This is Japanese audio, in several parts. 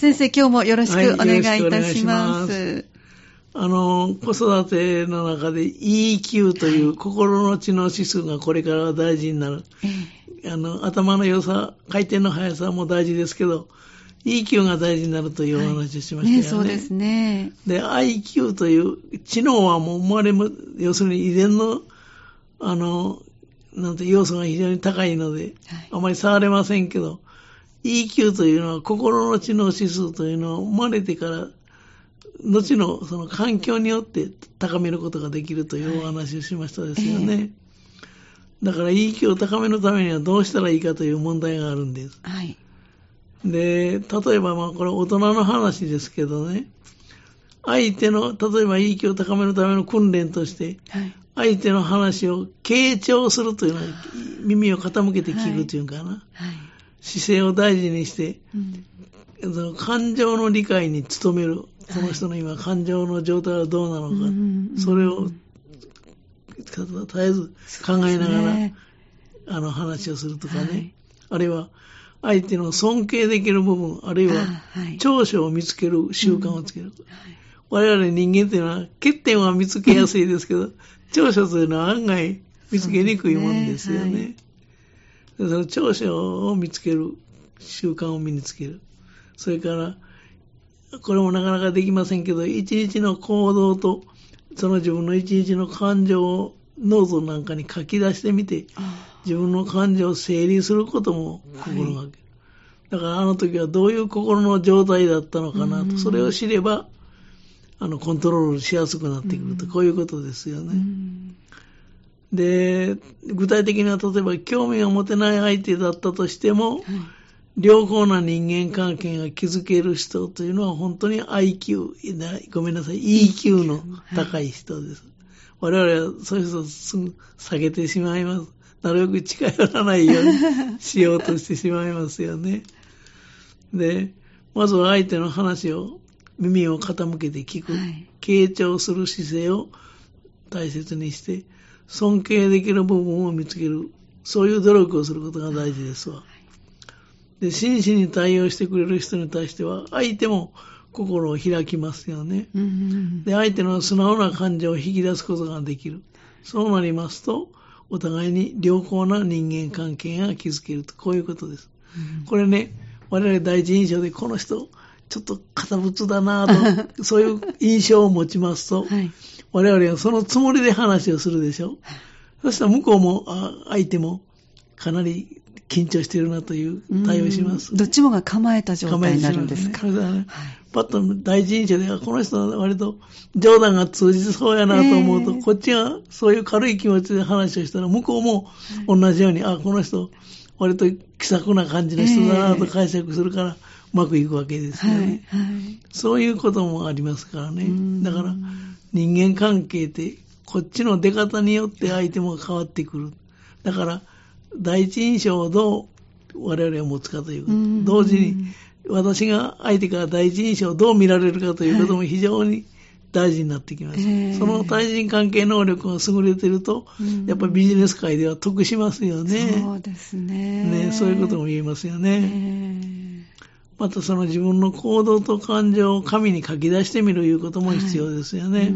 先生、今日もよろしくお願いいたします。はい、あの、子育ての中で EQ という心の知能指数がこれからは大事になる。あの、頭の良さ、回転の速さも大事ですけど、EQ が大事になるというお話をしましたよね。はい、ねそうですね。で、IQ という知能はもう生まれも、要するに遺伝の、あの、なんて要素が非常に高いので、はい、あまり触れませんけど、EQ というのは心の知能指数というのを生まれてから、後のその環境によって高めることができるというお話をしましたですよね。はいえー、だから EQ を高めるためにはどうしたらいいかという問題があるんです。はい、で、例えばまあこれ大人の話ですけどね、相手の、例えば EQ を高めるための訓練として、相手の話を傾聴するというのは、耳を傾けて聞くというかな。はい姿勢を大事にして、うん、感情の理解に努める。この人の今、感情の状態はどうなのか、はい、それを絶えず考えながら、ね、あの話をするとかね、はい、あるいは相手の尊敬できる部分、あるいは長所を見つける習慣をつける。我々人間っていうのは欠点は見つけやすいですけど、長所というのは案外見つけにくいもんですよね。その長所を見つける、習慣を身につける。それから、これもなかなかできませんけど、一日の行動と、その自分の一日の感情をノートなんかに書き出してみて、自分の感情を整理することも心がける。はい、だからあの時はどういう心の状態だったのかなと、それを知れば、あの、コントロールしやすくなってくると、こういうことですよね。で、具体的には例えば興味が持てない相手だったとしても、はい、良好な人間関係が築ける人というのは本当に IQ、ごめんなさい、EQ の高い人です。はい、我々はそういう人をすぐ下げてしまいます。なるべく近寄らないようにしようとしてしまいますよね。で、まずは相手の話を耳を傾けて聞く、はい、傾聴する姿勢を大切にして、尊敬できる部分を見つける。そういう努力をすることが大事ですわ。で、真摯に対応してくれる人に対しては、相手も心を開きますよね。で、相手の素直な感情を引き出すことができる。そうなりますと、お互いに良好な人間関係が築けると、こういうことです。これね、我々第一印象でこの人、ちょっと堅物だなと、そういう印象を持ちますと、はい、我々はそのつもりで話をするでしょ。そしたら向こうも、あ相手もかなり緊張してるなという対応します。どっちもが構えた状態になるんですか。ね、ねパッと第一印象では、この人は割と冗談が通じそうやなと思うと、えー、こっちがそういう軽い気持ちで話をしたら、向こうも同じように、あ、この人、割と気さくな感じの人だなと解釈するから、うまくいくわけですよね、はいはい。そういうこともありますからね。だから、人間関係ってこっちの出方によって相手も変わってくる。だから、第一印象をどう我々は持つかということ。同時に、私が相手から第一印象をどう見られるかということも非常に大事になってきます。はい、その対人関係能力が優れてると、やっぱりビジネス界では得しますよね。そうですね。ね、そういうことも言えますよね。またその自分の行動と感情を紙に書き出してみるいうことも必要ですよね。はい。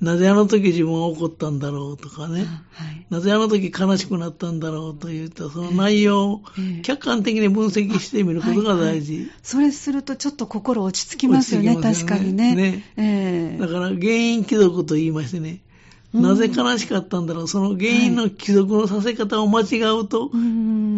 なぜあの時自分は怒ったんだろうとかね、はい、なぜあの時悲しくなったんだろうといったその内容を客観的に分析してみることが大事。はい。はい、それするとちょっと心落ち着きますよね、よね。確かにね。ねえー、だから原因貴族と言いましてね、なぜ悲しかったんだろう、その原因の帰属のさせ方を間違うと、はい、あ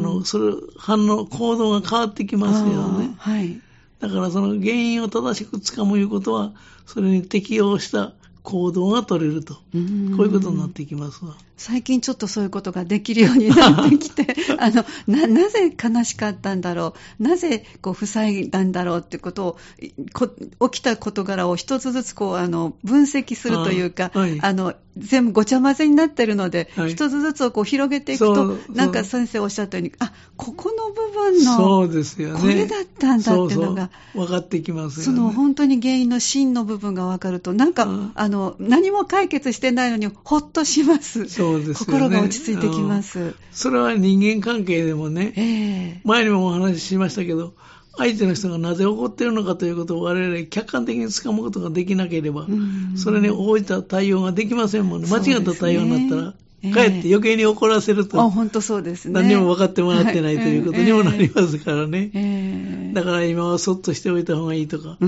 の、それ、反応、行動が変わってきますよね。はい。だからその原因を正しくつかむいうことは、それに適応した行動が取れると。こういうことになってきますわ。最近ちょっとそういうことができるようになってきて、あの、な、なぜ悲しかったんだろう、なぜこう塞いだんだろうってことを、起きた事柄を一つずつこう、あの、分析するというか、あはい、あの、全部ごちゃ混ぜになってるので、はい、一つずつをこう広げていくと、なんか先生おっしゃったように、あ、ここの部分の、そうですよね。これだったんだっていうのが、そうそう。分かってきますよね。その本当に原因の真の部分が分かると、なんか、あの、何も解決してないのにほっとします。そうですね。心が落ち着いてきます。それは人間関係でもね、えー、前にもお話ししましたけど、相手の人がなぜ怒っているのかということを我々客観的につかむことができなければ、それに応じた対応ができませんもんね。間違った対応になったら、かえって余計に怒らせると、あ本当そうですね。何にも分かってもらってないということにもなりますからね。だから今はそっとしておいた方がいいとか、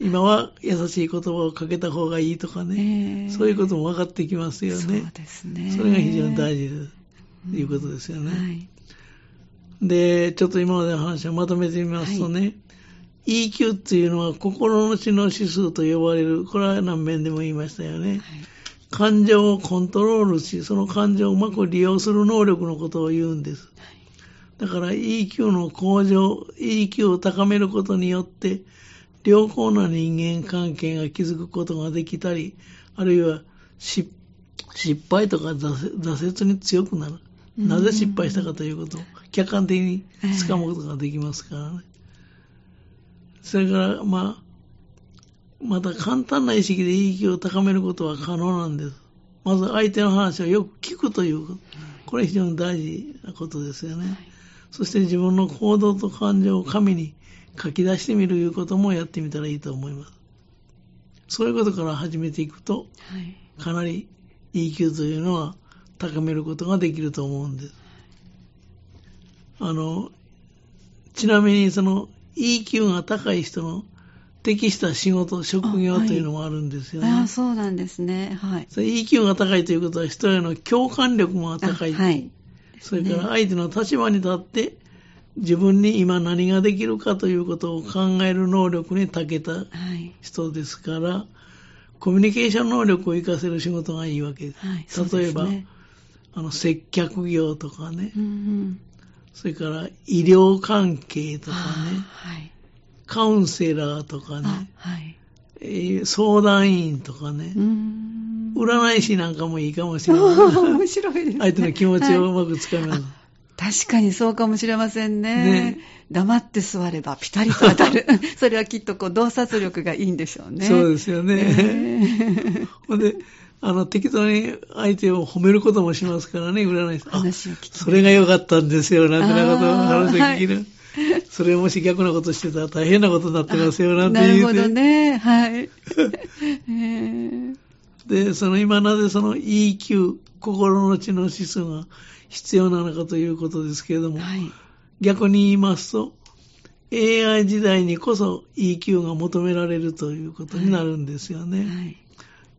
今は優しい言葉をかけた方がいいとかね、そういうことも分かってきますよね。そうですね。それが非常に大事です。ということですよね。はいで、ちょっと今までの話をまとめてみますとね、はい、EQ っていうのは心の知の指数と呼ばれる、これは何面でも言いましたよね。はい、感情をコントロールし、その感情をうまく利用する能力のことを言うんです。だから EQ の向上、EQ を高めることによって、良好な人間関係が築くことができたり、あるいは失敗とか挫折に強くなる。なぜ失敗したかということを客観的につかむことができますからね。それから、まあ、また簡単な意識で意義を高めることは可能なんです。まず相手の話をよく聞くということ。これ非常に大事なことですよね。そして自分の行動と感情を紙に書き出してみるいうこともやってみたらいいと思います。そういうことから始めていくと、かなり EQ というのは高めることができると思うんです。あの、ちなみにその EQ が高い人の適した仕事、職業というのもあるんですよね。あ、はい、そうなんですね。はい。EQ が高いということは人への共感力も高い。はい。それから相手の立場に立って自分に今何ができるかということを考える能力に長けた人ですから、はい、コミュニケーション能力を活かせる仕事がいいわけ。です。はい、例えば、ね、あの接客業とかね、うんうん、それから医療関係とかね、はい、カウンセラーとかね、相談員とかね、占い師なんかもいいかもしれない。面白いです、ね、相手の気持ちをうまくつかめる、はい、確かにそうかもしれませんね。ね黙って座ればピタリと当たる。それはきっとこう洞察力がいいんでしょうね。そうですよね。えー、ほんで、あの、適当に相手を褒めることもしますからね、占い師話を聞きそれが良かったんですよ、なんてなことを話を聞きる。はい、それもし逆なことしてたら大変なことになってますよ、なんて言うて。なるほどね、はい。で、その今なぜその EQ、心の知の指数が必要なのかということですけれども、はい、逆に言いますと、AI 時代にこそ EQ が求められるということになるんですよね。はい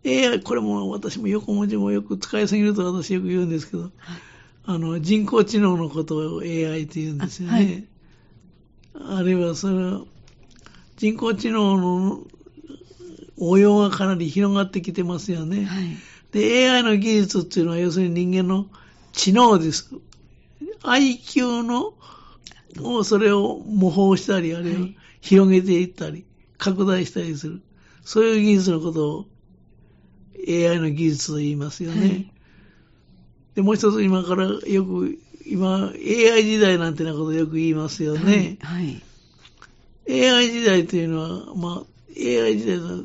AI、これも私も横文字もよく使いすぎると私よく言うんですけど、はい、あの、人工知能のことを AI って言うんですよね。あるいはその、人工知能の応用がかなり広がってきてますよね。はい、で、AI の技術っていうのは要するに人間の知能です。IQ の、をそれを模倣したり、あるいは広げていったり、拡大したりする。そういう技術のことを AI の技術と言いますよね。はい、で、もう一つ今からよく、今、AI 時代なんてなことよく言いますよね。はい。はい、AI 時代というのは、まあ、AI 時代の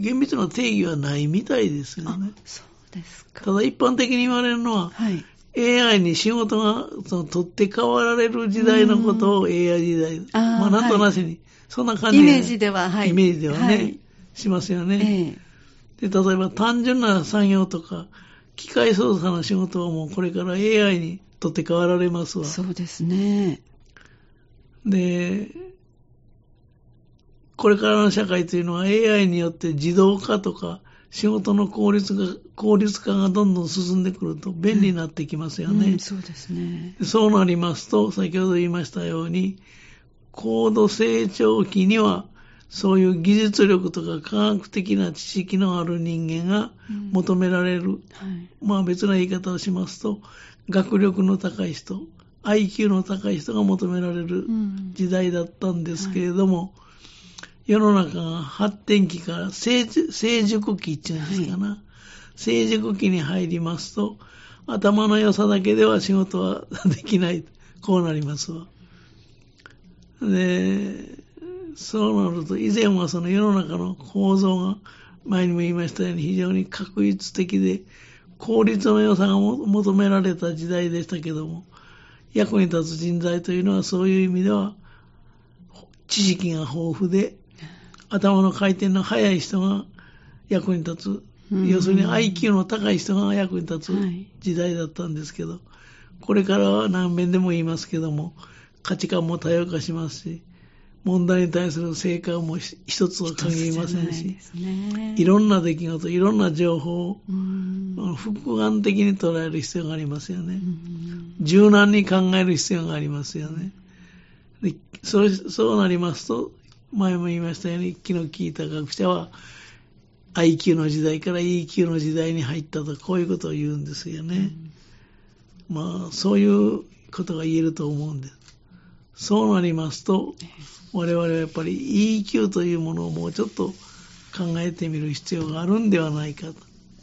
厳密な定義はないみたいですよね。そうですか。ただ一般的に言われるのは、はい、AI に仕事がその取って代わられる時代のことを AI 時代。あまあ、なんとなしに、はい、そんな感じイメージでは、はい。イメージではね、はい、しますよね。えーで、例えば単純な作業とか、機械操作の仕事はもうこれから AI にとって変わられますわ。そうですね。で、これからの社会というのは AI によって自動化とか仕事の効率が効率化がどんどん進んでくると便利になってきますよね。うん、そうですね。そうなりますと、先ほど言いましたように、高度成長期にはそういう技術力とか科学的な知識のある人間が求められる。うんはい、まあ別な言い方をしますと、学力の高い人、IQ の高い人が求められる時代だったんですけれども、うんはい、世の中が発展期から成熟期っていうんですかな、はい、成熟期に入りますと、頭の良さだけでは仕事はできない。こうなりますわ。で、そうなると、以前はその世の中の構造が、前にも言いましたように非常に確率的で、効率の良さが求められた時代でしたけども、役に立つ人材というのはそういう意味では、知識が豊富で、頭の回転の速い人が役に立つ。要するに IQ の高い人が役に立つ時代だったんですけど、これからは何遍でも言いますけども、価値観も多様化しますし、問題に対する成果も一つは限りませんし、ね、いろんな出来事、いろんな情報を複眼的に捉える必要がありますよね。柔軟に考える必要がありますよね。でそうそうなりますと、前も言いましたように、気の利いた学者は IQ の時代から EQ の時代に入ったと、こういうことを言うんですよね。まあ、そういうことが言えると思うんです。そうなりますと、我々はやっぱり EQ というものをもうちょっと考えてみる必要があるんではないかと。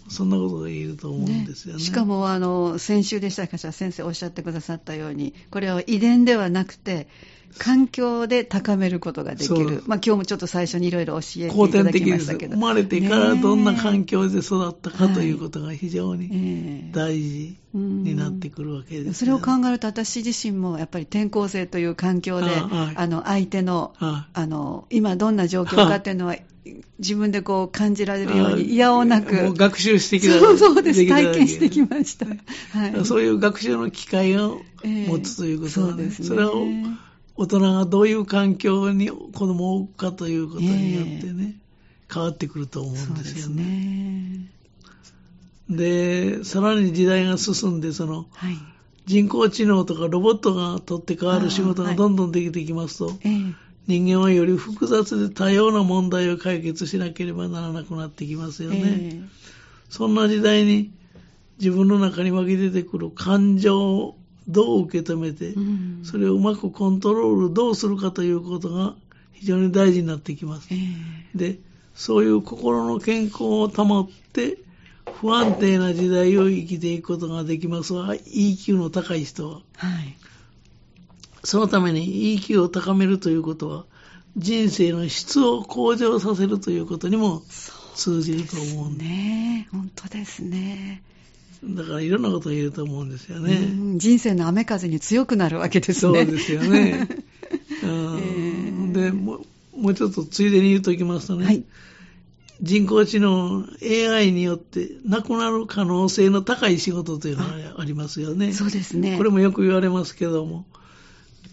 そんなことが言えると思うんですよね。ねしかも、あの、先週でしたかしら先生おっしゃってくださったように、これは遺伝ではなくて、環境で高めることができる。まあ今日もちょっと最初にいろいろ教えていただきましたけど。生まれてからどんな環境で育ったかということが非常に大事になってくるわけです、ね、それを考えると私自身もやっぱり転校生という環境で、ああの相手の、あの、今どんな状況かっていうのは、自分でこう感じられるように、いやおなく。学習してきた。そうそうです。体験してきました。はい、そういう学習の機会を持つということはね、えー、そうですねそれを大人がどういう環境に子供を置くかということによってね、えー、変わってくると思うんですよね。でで、さらに時代が進んで、その、はい、人工知能とかロボットが取って変わる仕事がどんどんできてきますと、はいえ。ー、人間はより複雑で多様な問題を解決しなければならなくなってきますよね。えー、そんな時代に自分の中に湧き出てくる感情どう受け止めて、それをうまくコントロールどうするかということが非常に大事になってきます。えー、で、そういう心の健康を保って、不安定な時代を生きていくことができますが、EQ の高い人は。はい、そのために EQ を高めるということは、人生の質を向上させるということにも通じると思うんです。ね本当ですね。だからいろんなことを言えると思うんですよね。人生の雨風に強くなるわけですね。そうですよね。えー、でもう、もうちょっとついでに言うときますとね、はい、人工知能 AI によってなくなる可能性の高い仕事というのがありますよね。そうですね。これもよく言われますけども、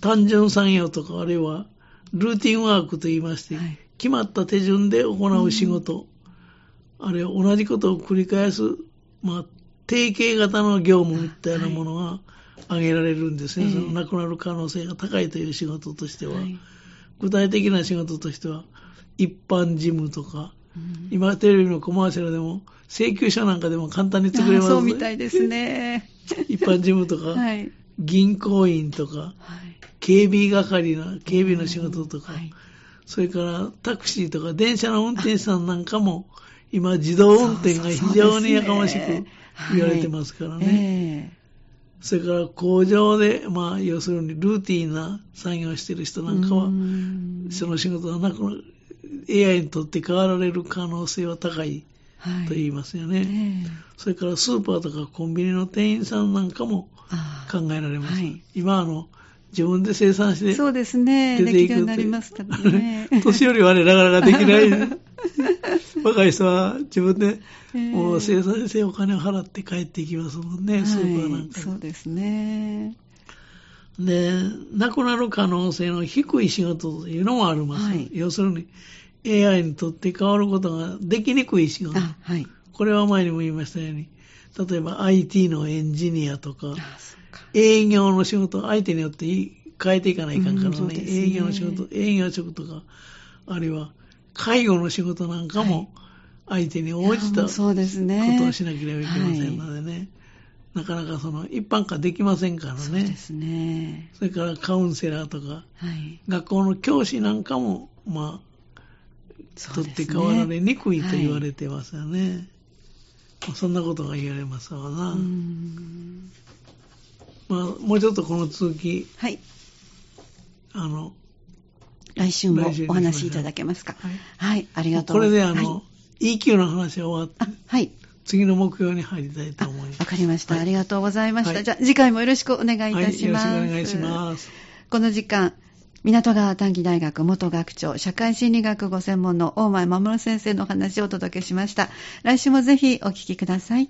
単純作業とかあるいはルーティンワークと言いまして、はい、決まった手順で行う仕事、うん、あるいは同じことを繰り返す、まあ、定型型の業務みたいなものが挙げられるんですね、はい、そのなくなる可能性が高いという仕事としては、はい、具体的な仕事としては、一般事務とか、うん、今テレビのコマーシャルでも、請求書なんかでも簡単に作れます、ね、そうみたいですね。一般事務とか、はい、銀行員とか、警備係の、警備の仕事とか、それからタクシーとか電車の運転手さんなんかも、今自動運転が非常にやかましく言われてますからね。それから工場で、まあ、要するにルーティンな作業をしている人なんかは、その仕事がなく AI にとって変わられる可能性は高いと言いますよね、はいえ。ー、それからスーパーとかコンビニの店員さんなんかも考えられます。はい、今あの自分で生産して、そうですね、できるようになりますからね。年寄りはね、なかなかできない。若い人は自分でもう生産してお金を払って帰っていきますもんね、スーパーなんか、そうですね。で、亡くなる可能性の低い仕事というのもあります。はい、要するに AI にとって変わることができにくい仕事。はい、これは前にも言いましたように、例えば IT のエンジニアとか、営業の仕事、相手によって変えていかないかんからね、うん、ね。営業の仕事、営業職とか、あるいは介護の仕事なんかも、相手に応じたことをしなければいけませんのでね。なかなかその一般化できませんからね。そうですね。それからカウンセラーとか、はい、学校の教師なんかも、まあ、取って代わられにくいと言われてますよね。はい、そんなことが言われますわな。まあ、もうちょっとこの続き、はい。あの、来週もお話しいただけますか？はい、はい、ありがとうこれであの、はい、EQ の話は終わって、はい。次の目標に入りたいと思います。わかりました、はい、ありがとうございました。じゃあ、次回もよろしくお願いいたします。よろしくお願いします。この時間、港川短期大学元学長、社会心理学ご専門の大前守先生のお話をお届けしました。来週もぜひお聞きください。